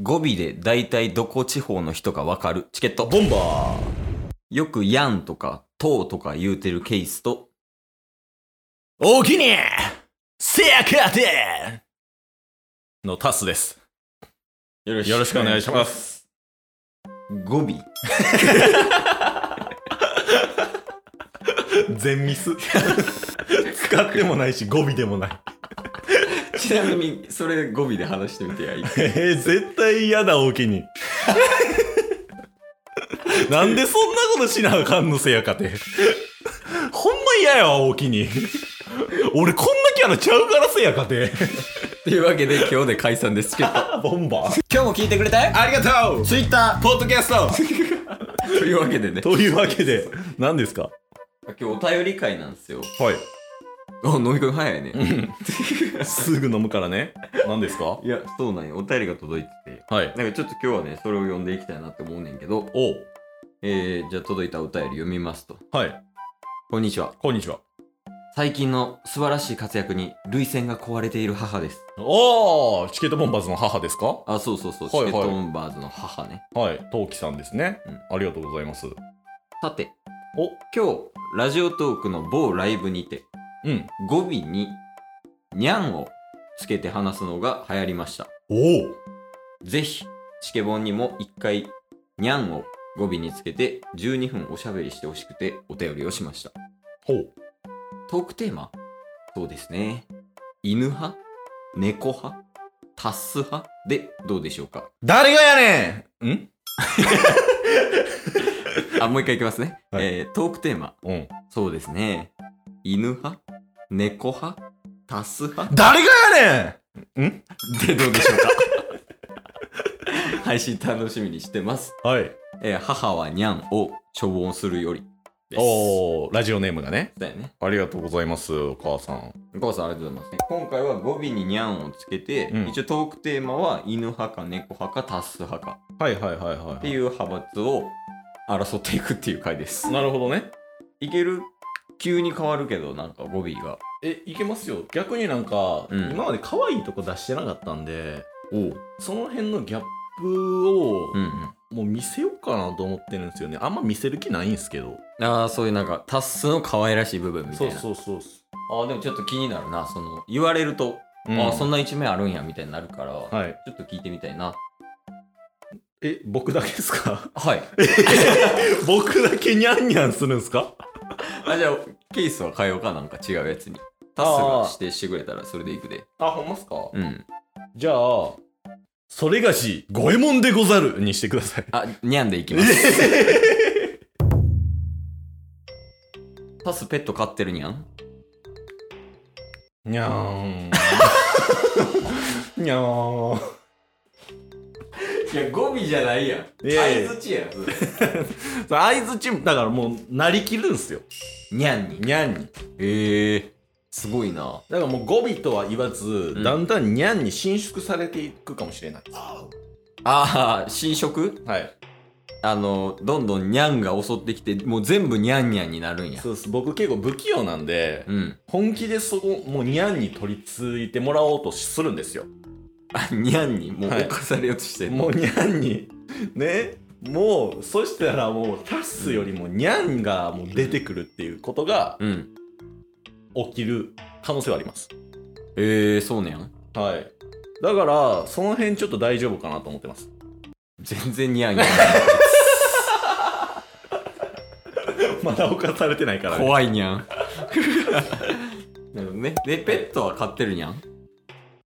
語尾で大体どこ地方の人かわかる？チケット。ボンバーよくやんとか、とうとか言うてるケースと、おおきにせやかてのタスです。よろよろしくお願いします。語尾。全ミス。使ってもないし語尾でもない。ちなみに、それ語尾で話してみてや。えー、絶対嫌だ、おおきに。なんでそんなことしなあかんのせやかて。ほんま嫌やわ、おおきに。俺こんなキャラちゃうからせやかて。というわけで、今日で解散です。チケット。ボンバー今日も聞いてくれたよありがとう Twitter! ポッドキャスト というわけでね。というわけで、何ですか？今日お便り会なんですよ。はい。あ、飲み会早いね。すぐ飲むからね。何ですか？いや、そうなんよ。お便りが届いてて。はい。なんかちょっと今日はね、それを読んでいきたいなって思うねんけど、おうえー、じゃあ届いたお便り読みますと。はい。こんにちは。こんにちは。最近の素晴らしい活躍に涙腺が壊れている母です。おー、チケットボンバーズの母ですか？あ、そうそうそう。はいはいチケットボンバーズの母ね。はい。トウキさんですね、うんありがとうございます。さて、お、今日、ラジオトークの某ライブにて、うん。語尾に、にゃんをつけて話すのが流行りました。おー。ぜひ、チケボンにも一回、にゃんを語尾につけて12分おしゃべりしてほしくてお便りをしました。ほう。トークテーマそうですね。犬派？猫派？タス派？でどうでしょうか？誰がやねんん？あ、もう一回いきますね。はいえー、トークテーマうん。そうですね。犬派？猫派？タス派？誰がやねんん？でどうでしょうか？配信楽しみにしてます。はい。えー母はにゃんを処分するよりです。おー、ラジオネームがね。だよね。ありがとうございます、お母さん。お母さんありがとうございます。今回は語尾ににゃんをつけて、うん一応トークテーマは犬派か猫派かタス派かはいはいはいはい。っていう派閥を争っていくっていう回です。なるほどね。いける？急に変わるけど、なんか語尾が。え、いけますよ。逆になんか、うん今まで可愛いとこ出してなかったんで、おう。その辺のギャップを、うんもう見せようかなと思ってるんですよね。あんま見せる気ないんですけど。うん。ああ、そういうなんかタスの可愛らしい部分みたそいうな。そうそう。ああ、でもちょっと気になるな。その、言われると、うんああ、そんな一面あるんやみたいになるから、はい。ちょっと聞いてみたいな。え、僕だけですか？はい。僕だけニャンニャンするんですか？あ、じゃあ、ケースは変えようかなんか違うやつに。タスが指定してくれたらそれでいくで。あ、ほんまっすか？うん。じゃあ、それがし、五右衛門でござるにしてください。あ、にゃんでいきます。タスペット飼ってるにゃん？にゃーん。にゃーん。いや、語尾じゃないやん。いやいや相づちやん。相づち、だからもう、なりきるんすよ。にゃんに。にゃんに。ええー、すごいな。だからもう語尾とは言わず、んだんだんにゃんに伸縮されていくかもしれない。ああ、新色？はい。あの、どんどんにゃんが襲ってきて、もう全部にゃんにゃんになるんや。そうです。僕結構不器用なんで、うん。本気でそこ、もうにゃんに取り付いてもらおうとするんですよ。あ、にゃんにもうはい侵されようとしてる、もうにゃんに、ね、もう、そしたらもう、タスよりもにゃんがもう出てくるっていうことがうん。起きる可能性はあります。ええー、そうねやん。はい。だから、その辺ちょっと大丈夫かなと思ってます。全然にゃんにゃん。まだ犯されてないから、ね。怖いにゃん。なるほどね。で、ペットは飼ってるにゃん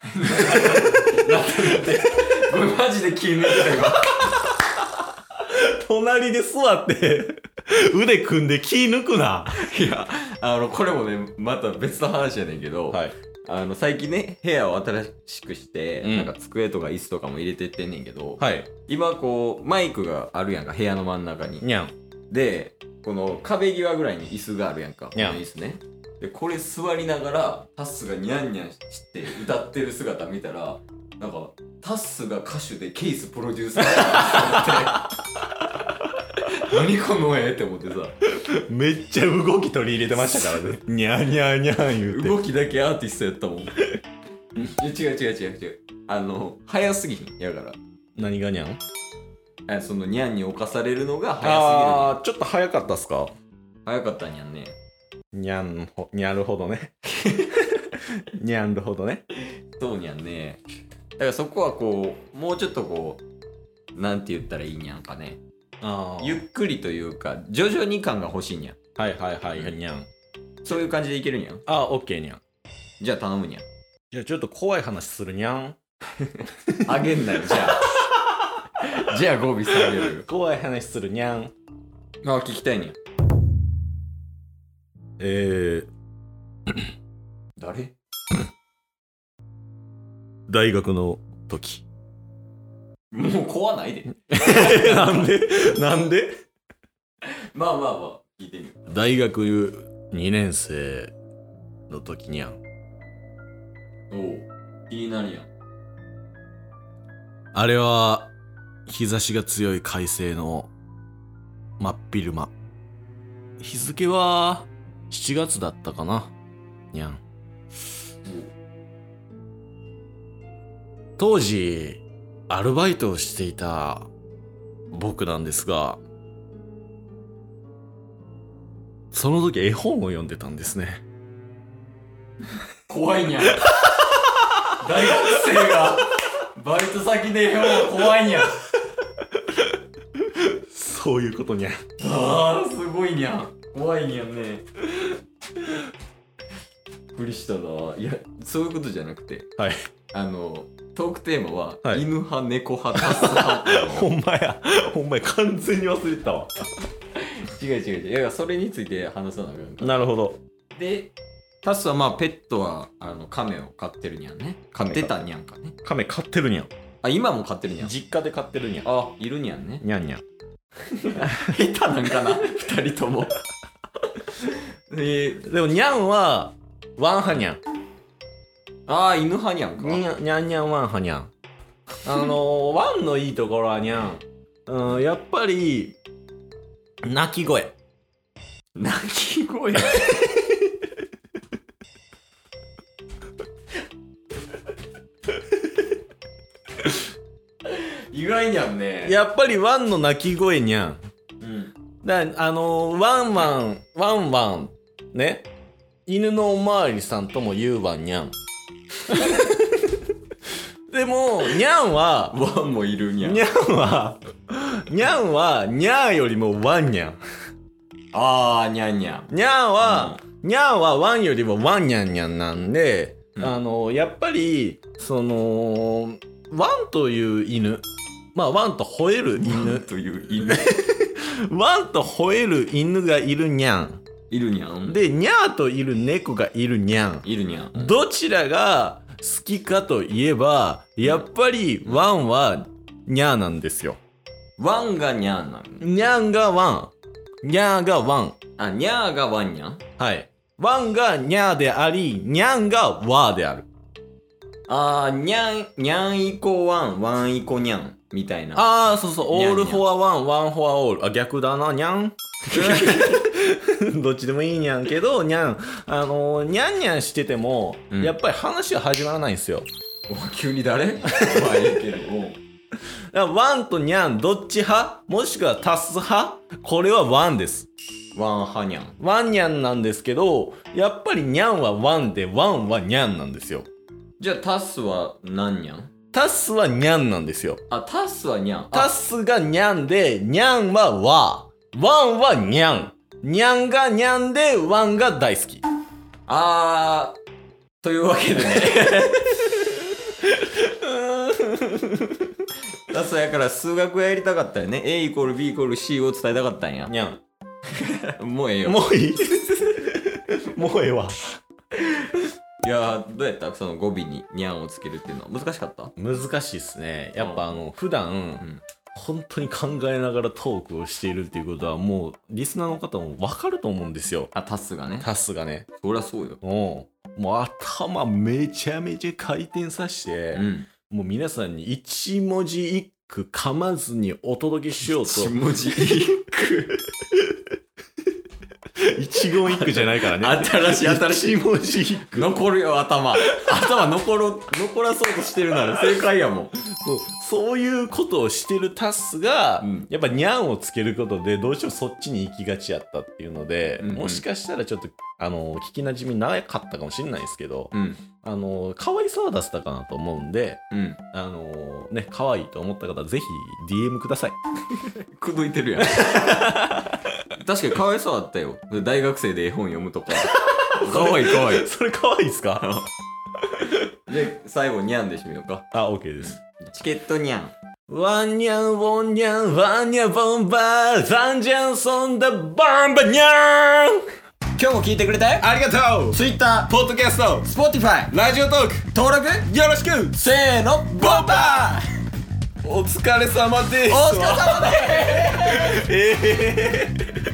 飼ってます。これマジで気抜いた今。隣で座って腕組んで気抜くな。いや、あの、これもね、また別の話やねんけど、はい。あの最近ね部屋を新しくして、うんなんか机とか椅子とかも入れてってんねんけど、はい。今こうマイクがあるやんか部屋の真ん中ににゃん。でこの壁際ぐらいに椅子があるやんかこにゃんの椅子ねでこれ座りながらタッスがニャンニャンして歌ってる姿見たらなんかタッスが歌手でケースプロデューサーって思って。何この絵って思ってさ。めっちゃ動き取り入れてましたからね。にゃんにゃんにゃん言うて。動きだけアーティストやったもん。違う違う違う違う。あの早すぎひんやから。何がにゃんあそのニャンに侵されるのが早すぎるあー、ちょっと早かったっすか？早かったんやんねにゃんほ、にゃるほどね。にゃんるほどね。そうにゃんねだからそこはこうもうちょっとこうなんて言ったらいいにゃんかねあゆっくりというか徐々に感が欲しいにゃんはいはいはい、にゃん。そういう感じでいけるにゃんあー、オッケーにゃん。じゃあ頼むにゃんじゃあちょっと怖い話するにゃん。あげんなよじゃあ じゃあ語尾下げるよ怖い話するにゃん。あ聞きたいにゃんえー、誰？大学の時。もう怖ないで。なんで？なんで？まあまあまあ聞いてみよ大学2年生の時にゃん。うおう気になるやん。あれは、日差しが強い快晴の真っ昼間。日付は7月だったかなにゃん。当時、アルバイトをしていた僕なんですが、その時絵本を読んでたんですね。怖いにゃん 大学生がバイト先でよ怖いにゃんそういうことにゃん。あーすごいにゃん怖いにゃんねくりしたないやそういうことじゃなくてはい。あのトークテーマは、はい犬派猫派タス派 ほんまや。ほんまや。完全に忘れてたわ。違う違う違ういやそれについて話さなあかんからなるほど。でタスはまあペットはあのカメを飼ってるにゃんね飼ってたにゃんかね亀飼ってるにゃん。あ今も飼ってるにゃん実家で飼ってるにゃん。あいるにゃんねにゃんにゃん。下手なんかな二人とも えー、でもにゃんは、ワン派にゃん。ああ犬派にゃんかにゃにゃんにゃんワン派にゃん。あのー、ワンのいいところはにゃん。うん、やっぱり、鳴き声。鳴き声？意外にゃんねやっぱりワンの鳴き声にゃん。うんだあのー、ワンワン、ワンワン、ね。犬のおまわりさんとも言うわにゃん。でも、にゃんは、ワンもいるにゃんにゃんは、にゃんは、にゃーよりもワンにゃん。ああにゃんにゃんにゃんは、にゃんはワンよりもワンにゃんにゃんなんで、うんあの、やっぱり、その、ワンという犬、まあ、ワンと吠える犬、という犬 ワンと吠える犬がいるにゃん。いるにゃんで、にゃーといる猫がいるにゃん。いるにゃんどちらが好きかといえば、やっぱりワンはにゃーなんですよ。ワンがにゃんなの？にゃんがワン。にゃーがワン。あにゃーがワンにゃんはい。ワンがにゃーであり、にゃんがワーである。あーにゃんにゃんイコワンワンイコにゃんみたいなああ、そうそう。オにゃんールフォアワン、ワンフォアオール。あ、逆だな、にゃん。どっちでもいいにゃんけど、にゃん。あのー、にゃんにゃんしてても、うんやっぱり話は始まらないんですよ。お急に誰？まあええけどもだからワンとにゃん、どっち派？もしくはタス派？これはワンです。ワンハニャンワンにゃんなんですけど、やっぱりにゃんはワンで、ワンはにゃんなんですよ。じゃあタスは何にゃんタスはにゃんなんですよ。あタスはにゃんタあスがにゃんで、にゃんはワー。ワンはにゃん。にゃんがにゃんで、ワンが大好き。あーというわけでね。タスやから数学やりたかったよね。A イコール B イコール C を伝えたかったんや。にゃん。もうええよ。もういい。もうええわ。いやーどうやった？その語尾にニャンをつけるっていうのは。難しかった？難しいっすね。やっぱあの普段、ん本当に考えながらトークをしているっていうことはもうリスナーの方も分かると思うんですよ。あタスがね。タスがね。そりゃそうよ。うんもう頭めちゃめちゃ回転させて、うん。もう皆さんに一文字一句噛まずにお届けしようと。一文字一 言一句じゃないからね。新しい新しい。一文字一句。残るよ頭。頭残ろ残らそうとしてるなら正解やもんそうそういうことをしてるタスが、うん。やっぱニャンをつけることでどうしてもそっちに行きがちやったっていうので、うんうん。もしかしたらちょっとあの聞きなじみなかったかもしれないですけど、うん。あの可愛さは出せたかなと思うんでうん。あのね可愛いと思った方ぜひ DM ください。くどいてるやん。確かにかわいそうあったよ。大学生で絵本読むとか。かわいいかわいい。それ可愛いですか？で最後ニャンで締めようか。あ OK ですチケットニャン。ワンニャンウォンニャンワンニャンボンバーザンジャンソンダバンバニャン。今日も聞いてくれてありがとう。Twitter ポッドキャスト Spotify ラジオトーク。登録。よろしく。せーのボン。バーお疲れ様です。お疲れ様です。え え